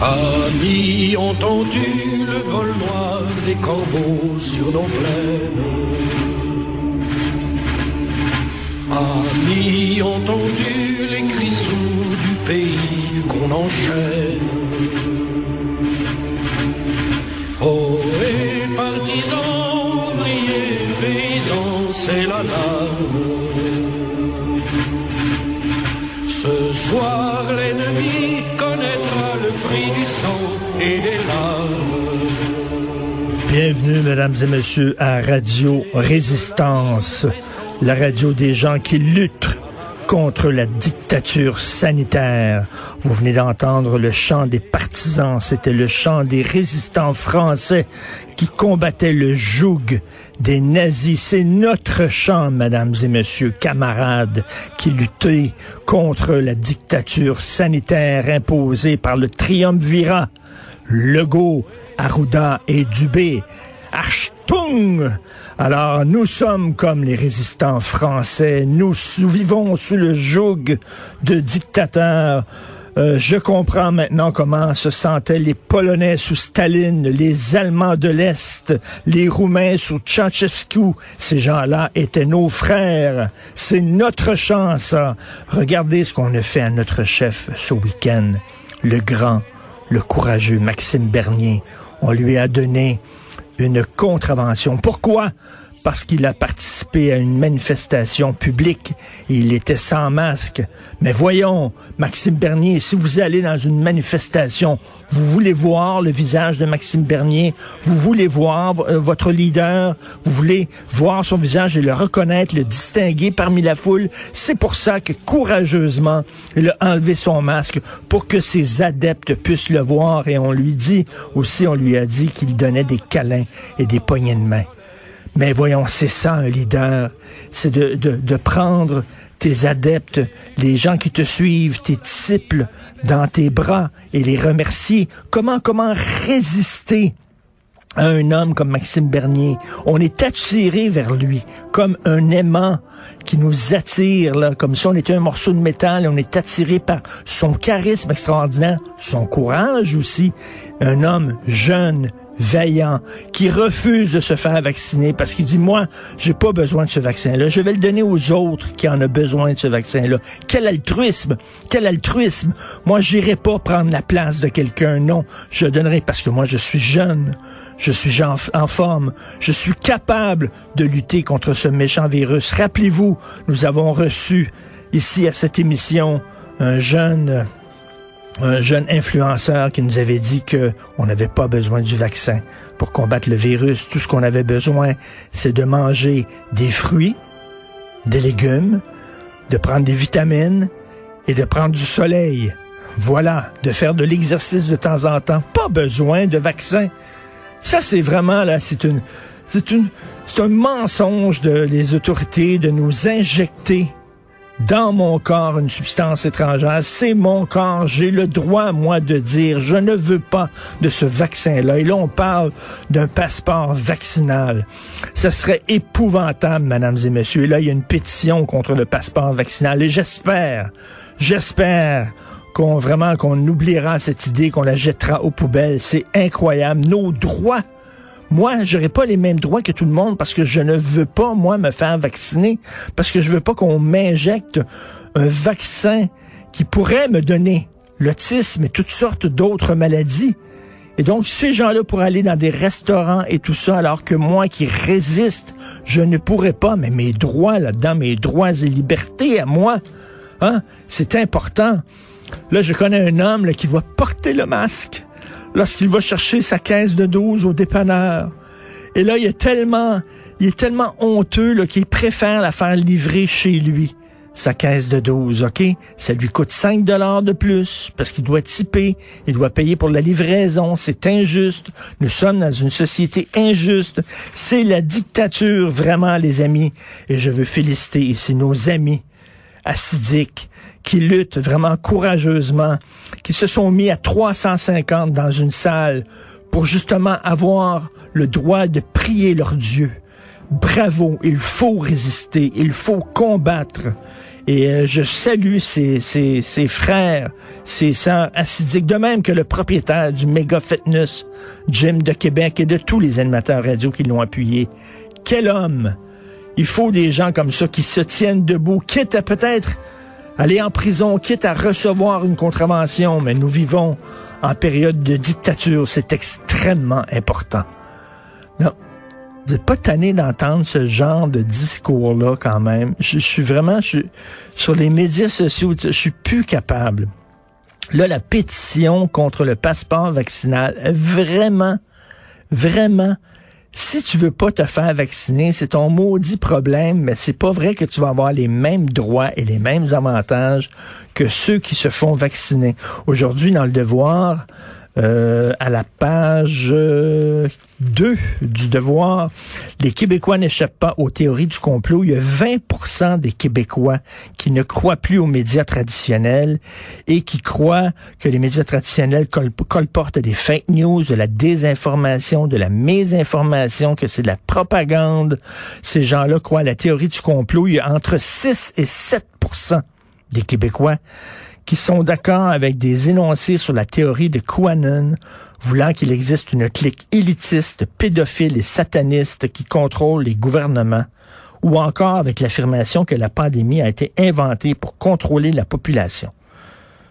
Amis ont entendu le vol noir des corbeaux sur nos plaines. Amis ont entendu les cris sourds du pays qu'on enchaîne? Bienvenue, mesdames et messieurs, à Radio Résistance, la radio des gens qui luttent contre la dictature sanitaire. Vous venez d'entendre le chant des partisans, c'était le chant des résistants français qui combattaient le joug des nazis. C'est notre chant, mesdames et messieurs, camarades, qui luttait contre la dictature sanitaire imposée par le triumvirat. Legault, Arruda et Dubé. Achtung! Alors, nous sommes comme les résistants français. Nous vivons sous le joug de dictateurs. Euh, je comprends maintenant comment se sentaient les Polonais sous Staline, les Allemands de l'Est, les Roumains sous Ceausescu. Ces gens-là étaient nos frères. C'est notre chance. Regardez ce qu'on a fait à notre chef ce week-end. Le grand, le courageux Maxime Bernier. On lui a donné une contravention. Pourquoi? Parce qu'il a participé à une manifestation publique et il était sans masque. Mais voyons, Maxime Bernier, si vous allez dans une manifestation, vous voulez voir le visage de Maxime Bernier, vous voulez voir euh, votre leader, vous voulez voir son visage et le reconnaître, le distinguer parmi la foule. C'est pour ça que courageusement, il a enlevé son masque pour que ses adeptes puissent le voir et on lui dit aussi, on lui a dit qu'il donnait des câlins et des poignées de main. Mais voyons, c'est ça un leader, c'est de, de, de prendre tes adeptes, les gens qui te suivent, tes disciples dans tes bras et les remercier. Comment, comment résister à un homme comme Maxime Bernier? On est attiré vers lui comme un aimant qui nous attire, là, comme si on était un morceau de métal et on est attiré par son charisme extraordinaire, son courage aussi. Un homme jeune, vaillant, qui refuse de se faire vacciner parce qu'il dit, moi, j'ai pas besoin de ce vaccin-là. Je vais le donner aux autres qui en ont besoin de ce vaccin-là. Quel altruisme! Quel altruisme! Moi, j'irai pas prendre la place de quelqu'un. Non, je donnerai parce que moi, je suis jeune. Je suis en, en forme. Je suis capable de lutter contre ce méchant virus. Rappelez-vous, nous avons reçu ici à cette émission un jeune un jeune influenceur qui nous avait dit que on n'avait pas besoin du vaccin pour combattre le virus. Tout ce qu'on avait besoin, c'est de manger des fruits, des légumes, de prendre des vitamines et de prendre du soleil. Voilà, de faire de l'exercice de temps en temps. Pas besoin de vaccin. Ça, c'est vraiment, là, c'est une, c'est une, c'est un mensonge de les autorités de nous injecter dans mon corps une substance étrangère. C'est mon corps. J'ai le droit, moi, de dire je ne veux pas de ce vaccin-là. Et là, on parle d'un passeport vaccinal. Ce serait épouvantable, mesdames et messieurs. Et là, il y a une pétition contre le passeport vaccinal. Et j'espère, j'espère qu'on vraiment qu'on oubliera cette idée, qu'on la jettera aux poubelles. C'est incroyable. Nos droits moi, j'aurais pas les mêmes droits que tout le monde parce que je ne veux pas, moi, me faire vacciner, parce que je veux pas qu'on m'injecte un vaccin qui pourrait me donner l'autisme et toutes sortes d'autres maladies. Et donc, ces gens-là pourraient aller dans des restaurants et tout ça, alors que moi qui résiste, je ne pourrais pas, mais mes droits là-dedans, mes droits et libertés à moi, hein, c'est important. Là, je connais un homme qui doit porter le masque lorsqu'il va chercher sa caisse de 12 au dépanneur. Et là, il est tellement, il est tellement honteux qu'il préfère la faire livrer chez lui. sa caisse de 12, OK? Ça lui coûte 5 dollars de plus parce qu'il doit typer, il doit payer pour la livraison, c'est injuste. Nous sommes dans une société injuste. C'est la dictature, vraiment, les amis. Et je veux féliciter ici nos amis acidiques qui luttent vraiment courageusement, qui se sont mis à 350 dans une salle pour justement avoir le droit de prier leur Dieu. Bravo, il faut résister, il faut combattre. Et euh, je salue ses, ses, ses frères, ses sœurs acidiques, de même que le propriétaire du Méga Fitness Gym de Québec et de tous les animateurs radio qui l'ont appuyé. Quel homme! Il faut des gens comme ça qui se tiennent debout, quitte à peut-être aller en prison, quitte à recevoir une contravention, mais nous vivons en période de dictature. C'est extrêmement important. Non. Vous n'êtes pas tanné d'entendre ce genre de discours-là quand même. Je, suis vraiment, sur les médias sociaux, je suis plus capable. Là, la pétition contre le passeport vaccinal, vraiment, vraiment, si tu veux pas te faire vacciner, c'est ton maudit problème, mais c'est pas vrai que tu vas avoir les mêmes droits et les mêmes avantages que ceux qui se font vacciner. Aujourd'hui, dans le devoir, euh, à la page 2 euh, du devoir, les Québécois n'échappent pas aux théories du complot. Il y a 20 des Québécois qui ne croient plus aux médias traditionnels et qui croient que les médias traditionnels colportent des fake news, de la désinformation, de la mésinformation, que c'est de la propagande. Ces gens-là croient à la théorie du complot. Il y a entre 6 et 7% des Québécois qui sont d'accord avec des énoncés sur la théorie de QAnon, voulant qu'il existe une clique élitiste, pédophile et sataniste qui contrôle les gouvernements, ou encore avec l'affirmation que la pandémie a été inventée pour contrôler la population.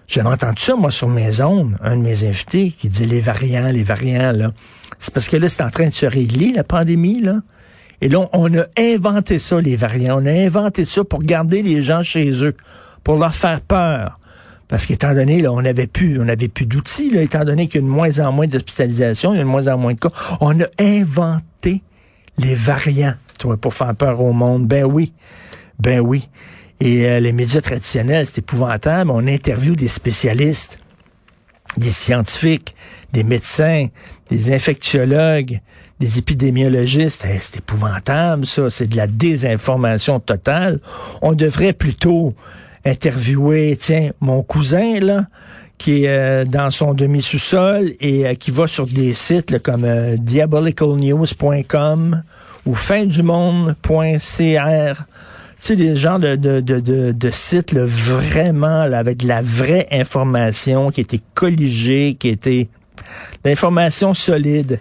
J'avais entendu ça, moi, sur mes ondes, un de mes invités qui disait les variants, les variants, là. C'est parce que là, c'est en train de se régler, la pandémie, là. Et là, on a inventé ça, les variants. On a inventé ça pour garder les gens chez eux, pour leur faire peur, parce qu'étant donné, là, on n'avait plus, on n'avait plus d'outils, étant donné qu'il y a de moins en moins d'hospitalisation, il y a de moins en moins de cas. On a inventé les variants, tu pour faire peur au monde. Ben oui, ben oui. Et euh, les médias traditionnels, c'est épouvantable. On interviewe des spécialistes, des scientifiques, des médecins, des infectiologues, des épidémiologistes. c'est épouvantable, ça. C'est de la désinformation totale. On devrait plutôt interviewé, tiens, mon cousin, là, qui est euh, dans son demi-sous-sol et euh, qui va sur des sites comme euh, diabolicalnews.com ou findumonde.cr. Tu sais, des genres de, de, de, de, sites vraiment avec de la vraie information qui était colligée, qui était l'information solide.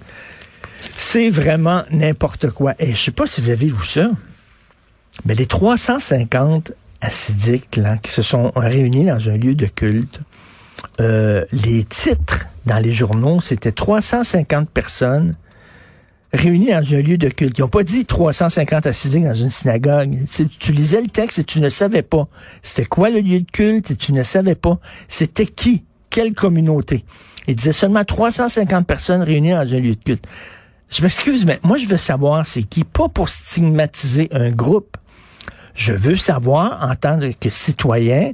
C'est vraiment n'importe quoi. Et je sais pas si vous avez vu ça, mais les 350 acidiques là, qui se sont réunis dans un lieu de culte. Euh, les titres dans les journaux, c'était 350 personnes réunies dans un lieu de culte. Ils n'ont pas dit 350 acidiques dans une synagogue. Tu lisais le texte et tu ne savais pas. C'était quoi le lieu de culte et tu ne savais pas. C'était qui? Quelle communauté? Ils disaient seulement 350 personnes réunies dans un lieu de culte. Je m'excuse, mais moi, je veux savoir c'est qui. Pas pour stigmatiser un groupe, je veux savoir, en tant que citoyen,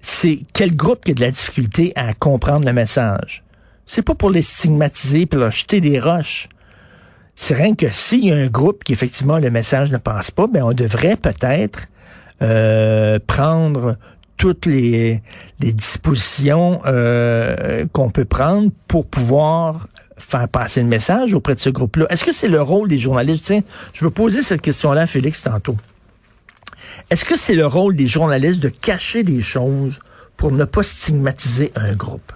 c'est quel groupe qui a de la difficulté à comprendre le message. C'est pas pour les stigmatiser puis leur jeter des roches. C'est rien que s'il y a un groupe qui effectivement le message ne passe pas, ben on devrait peut-être euh, prendre toutes les, dispositions euh, qu'on peut prendre pour pouvoir faire passer le message auprès de ce groupe-là. Est-ce que c'est le rôle des journalistes? Tiens, je veux poser cette question-là Félix tantôt. Est-ce que c'est le rôle des journalistes de cacher des choses pour ne pas stigmatiser un groupe?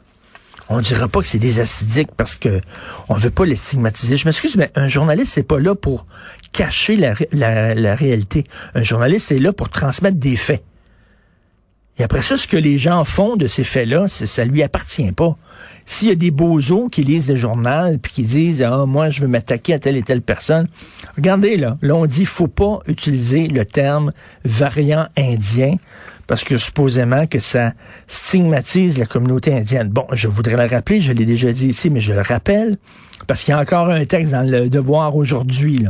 On ne dira pas que c'est des acidiques parce que on veut pas les stigmatiser. Je m'excuse, mais un journaliste, c'est pas là pour cacher la, réalité. Un journaliste est là pour transmettre des faits. Et après ça, ce que les gens font de ces faits-là, ça lui appartient pas. S'il y a des bozos qui lisent le journal puis qui disent ah moi je veux m'attaquer à telle et telle personne, regardez là, là on dit faut pas utiliser le terme variant indien parce que supposément que ça stigmatise la communauté indienne. Bon, je voudrais le rappeler, je l'ai déjà dit ici, mais je le rappelle parce qu'il y a encore un texte dans le Devoir aujourd'hui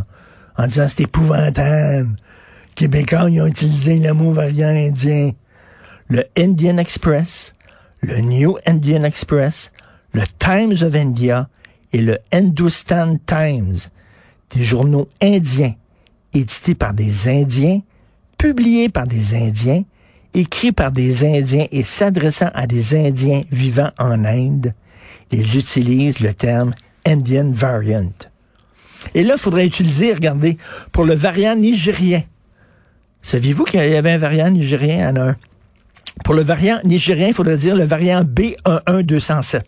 en disant c'est épouvantable Québécois, ils ont utilisé le mot variant indien. Le Indian Express, le New Indian Express, le Times of India et le Hindustan Times, des journaux indiens, édités par des Indiens, publiés par des Indiens, écrits par des Indiens et s'adressant à des Indiens vivant en Inde, ils utilisent le terme Indian Variant. Et là, il faudrait utiliser, regardez, pour le variant nigérien. Saviez-vous qu'il y avait un variant nigérien en un? Pour le variant nigérien, il faudrait dire le variant B11207.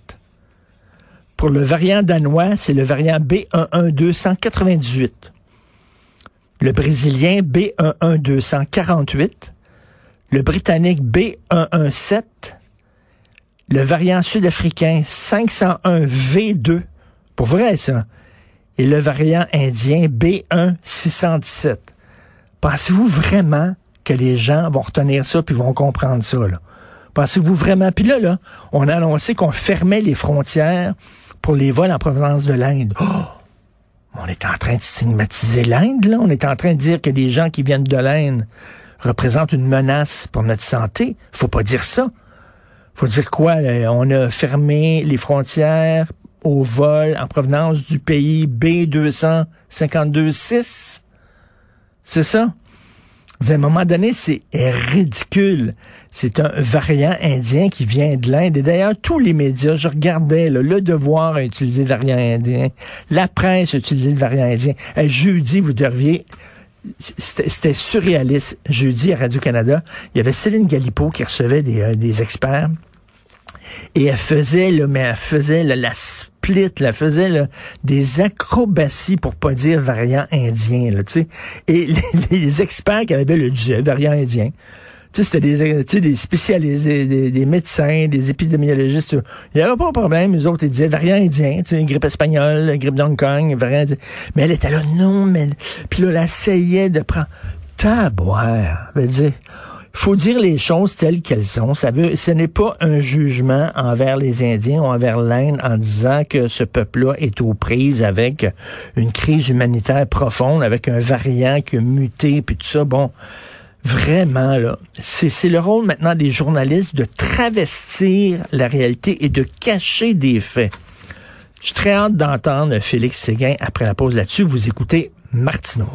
Pour le variant danois, c'est le variant B11298. Le brésilien B11248. Le britannique B117. Le variant sud-africain 501V2. Pour vrai, ça. Et le variant indien B1617. Pensez-vous vraiment que les gens vont retenir ça puis vont comprendre ça, là? Pensez-vous vraiment? Puis là, là, on a annoncé qu'on fermait les frontières pour les vols en provenance de l'Inde. Oh! On est en train de stigmatiser l'Inde, là. On est en train de dire que les gens qui viennent de l'Inde représentent une menace pour notre santé. Faut pas dire ça. Faut dire quoi? On a fermé les frontières aux vols en provenance du pays B252-6. C'est ça? À un moment donné, c'est ridicule. C'est un variant indien qui vient de l'Inde. Et d'ailleurs, tous les médias, je regardais, Le Devoir a utilisé le variant indien. La presse a utilisé le variant indien. Et jeudi, vous devriez... C'était surréaliste. Jeudi, à Radio-Canada, il y avait Céline Galipo qui recevait des, euh, des experts. Et elle faisait, là, mais elle faisait la split, elle faisait des acrobaties pour pas dire variant indien. Là, et les, experts qui avaient le variant indien, c'était des, des spécialistes, des, médecins, des épidémiologistes. Il n'y avait pas de problème. Les autres, ils disaient variant indien, grippe espagnole, grippe d'Hong Kong, variant Mais elle était là, non, mais... Puis là, elle essayait de prendre... Taboire, veut dire faut dire les choses telles qu'elles sont. Ça veut, ce n'est pas un jugement envers les Indiens ou envers l'Inde en disant que ce peuple-là est aux prises avec une crise humanitaire profonde, avec un variant qui a muté, puis tout ça. Bon, vraiment, là, c'est le rôle maintenant des journalistes de travestir la réalité et de cacher des faits. Je suis très hâte d'entendre Félix Séguin après la pause là-dessus. Vous écoutez Martineau.